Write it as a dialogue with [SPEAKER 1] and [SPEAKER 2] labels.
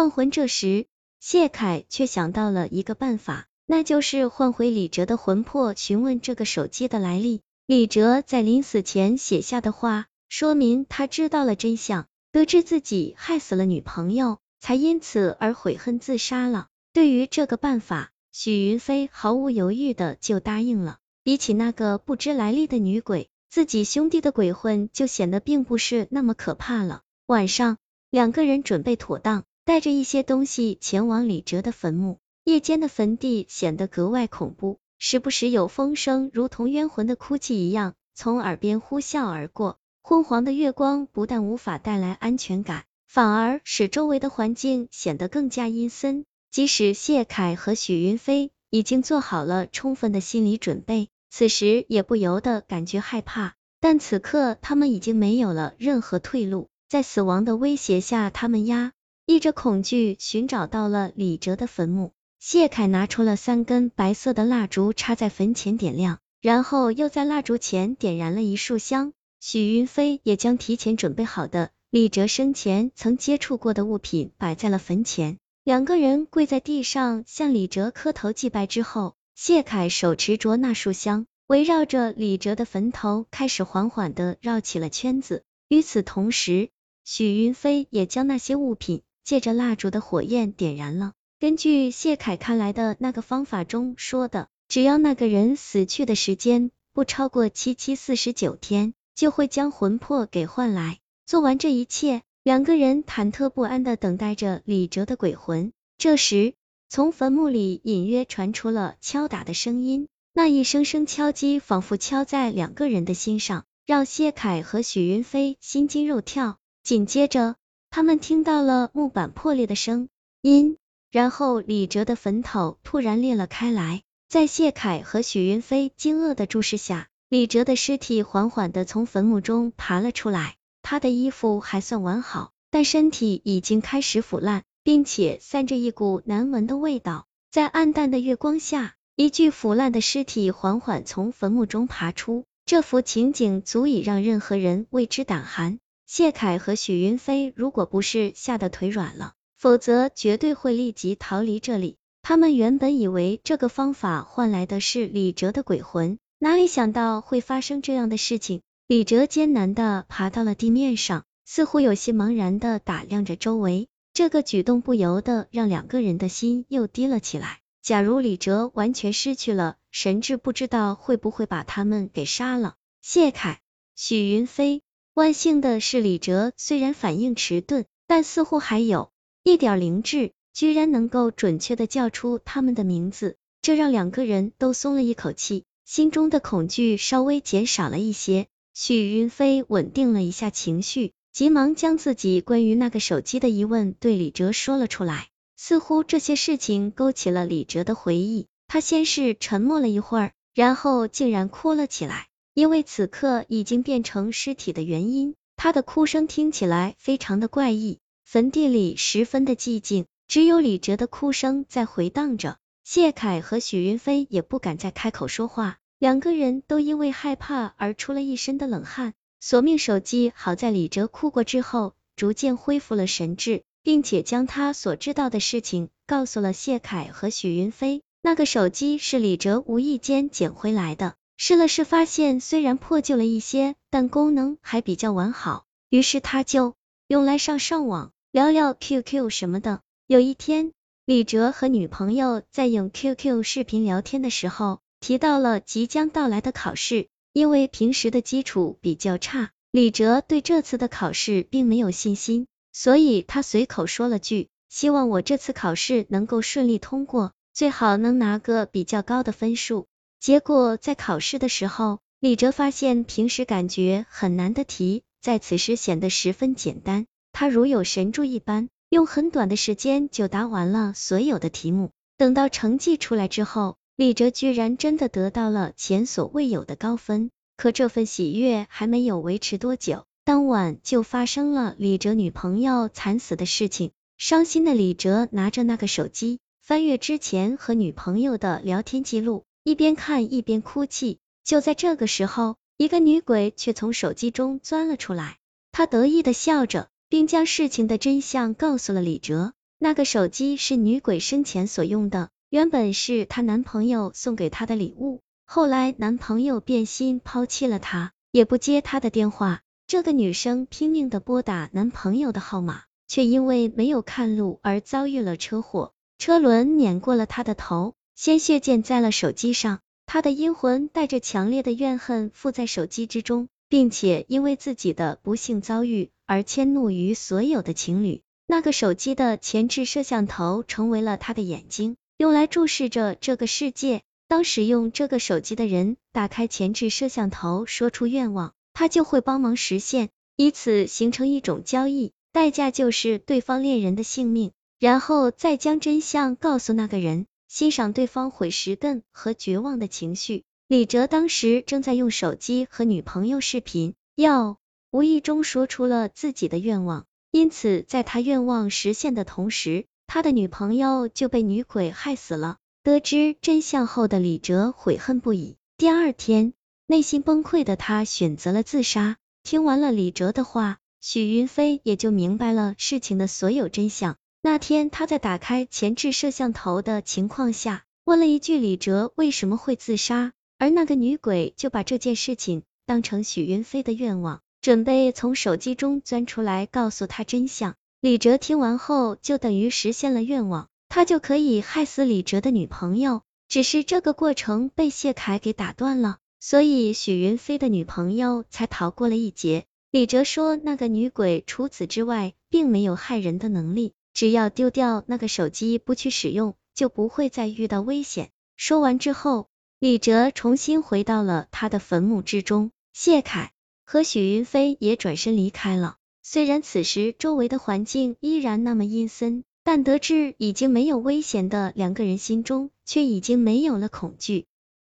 [SPEAKER 1] 换魂这时，谢凯却想到了一个办法，那就是换回李哲的魂魄，询问这个手机的来历。李哲在临死前写下的话，说明他知道了真相，得知自己害死了女朋友，才因此而悔恨自杀了。对于这个办法，许云飞毫无犹豫的就答应了。比起那个不知来历的女鬼，自己兄弟的鬼魂就显得并不是那么可怕了。晚上，两个人准备妥当，带着一些东西前往李哲的坟墓。夜间的坟地显得格外恐怖。时不时有风声，如同冤魂的哭泣一样，从耳边呼啸而过。昏黄的月光不但无法带来安全感，反而使周围的环境显得更加阴森。即使谢凯和许云飞已经做好了充分的心理准备，此时也不由得感觉害怕。但此刻他们已经没有了任何退路，在死亡的威胁下，他们压抑着恐惧，寻找到了李哲的坟墓。谢凯拿出了三根白色的蜡烛，插在坟前点亮，然后又在蜡烛前点燃了一束香。许云飞也将提前准备好的李哲生前曾接触过的物品摆在了坟前。两个人跪在地上向李哲磕头祭拜之后，谢凯手持着那束香，围绕着李哲的坟头开始缓缓的绕起了圈子。与此同时，许云飞也将那些物品借着蜡烛的火焰点燃了。根据谢凯看来的那个方法中说的，只要那个人死去的时间不超过七七四十九天，就会将魂魄给换来。做完这一切，两个人忐忑不安的等待着李哲的鬼魂。这时，从坟墓里隐约传出了敲打的声音，那一声声敲击仿佛敲在两个人的心上，让谢凯和许云飞心惊肉跳。紧接着，他们听到了木板破裂的声音。然后李哲的坟头突然裂了开来，在谢凯和许云飞惊愕的注视下，李哲的尸体缓缓的从坟墓中爬了出来。他的衣服还算完好，但身体已经开始腐烂，并且散着一股难闻的味道。在暗淡的月光下，一具腐烂的尸体缓缓从坟墓中爬出，这幅情景足以让任何人为之胆寒。谢凯和许云飞如果不是吓得腿软了。否则绝对会立即逃离这里。他们原本以为这个方法换来的是李哲的鬼魂，哪里想到会发生这样的事情。李哲艰难的爬到了地面上，似乎有些茫然的打量着周围。这个举动不由得让两个人的心又低了起来。假如李哲完全失去了神智，不知道会不会把他们给杀了。谢凯、许云飞，万幸的是李哲虽然反应迟钝，但似乎还有。一点灵智，居然能够准确的叫出他们的名字，这让两个人都松了一口气，心中的恐惧稍微减少了一些。许云飞稳定了一下情绪，急忙将自己关于那个手机的疑问对李哲说了出来。似乎这些事情勾起了李哲的回忆，他先是沉默了一会儿，然后竟然哭了起来。因为此刻已经变成尸体的原因，他的哭声听起来非常的怪异。坟地里十分的寂静，只有李哲的哭声在回荡着。谢凯和许云飞也不敢再开口说话，两个人都因为害怕而出了一身的冷汗。索命手机好在李哲哭过之后，逐渐恢复了神智，并且将他所知道的事情告诉了谢凯和许云飞。那个手机是李哲无意间捡回来的，试了试，发现虽然破旧了一些，但功能还比较完好，于是他就用来上上网。聊聊 QQ 什么的。有一天，李哲和女朋友在用 QQ 视频聊天的时候，提到了即将到来的考试。因为平时的基础比较差，李哲对这次的考试并没有信心，所以他随口说了句：“希望我这次考试能够顺利通过，最好能拿个比较高的分数。”结果在考试的时候，李哲发现平时感觉很难的题，在此时显得十分简单。他如有神助一般，用很短的时间就答完了所有的题目。等到成绩出来之后，李哲居然真的得到了前所未有的高分。可这份喜悦还没有维持多久，当晚就发生了李哲女朋友惨死的事情。伤心的李哲拿着那个手机，翻阅之前和女朋友的聊天记录，一边看一边哭泣。就在这个时候，一个女鬼却从手机中钻了出来，她得意的笑着。并将事情的真相告诉了李哲。那个手机是女鬼生前所用的，原本是她男朋友送给她的礼物，后来男朋友变心抛弃了她，也不接她的电话。这个女生拼命的拨打男朋友的号码，却因为没有看路而遭遇了车祸，车轮碾过了她的头，鲜血溅在了手机上。他的阴魂带着强烈的怨恨附在手机之中，并且因为自己的不幸遭遇而迁怒于所有的情侣。那个手机的前置摄像头成为了他的眼睛，用来注视着这个世界。当使用这个手机的人打开前置摄像头，说出愿望，他就会帮忙实现，以此形成一种交易，代价就是对方恋人的性命，然后再将真相告诉那个人，欣赏对方毁尸更和绝望的情绪。李哲当时正在用手机和女朋友视频，要无意中说出了自己的愿望。因此，在他愿望实现的同时，他的女朋友就被女鬼害死了。得知真相后的李哲悔恨不已。第二天，内心崩溃的他选择了自杀。听完了李哲的话，许云飞也就明白了事情的所有真相。那天，他在打开前置摄像头的情况下，问了一句李哲为什么会自杀，而那个女鬼就把这件事情当成许云飞的愿望。准备从手机中钻出来告诉他真相。李哲听完后，就等于实现了愿望，他就可以害死李哲的女朋友。只是这个过程被谢凯给打断了，所以许云飞的女朋友才逃过了一劫。李哲说，那个女鬼除此之外，并没有害人的能力，只要丢掉那个手机不去使用，就不会再遇到危险。说完之后，李哲重新回到了他的坟墓之中。谢凯。和许云飞也转身离开了。虽然此时周围的环境依然那么阴森，但得知已经没有危险的两个人心中却已经没有了恐惧。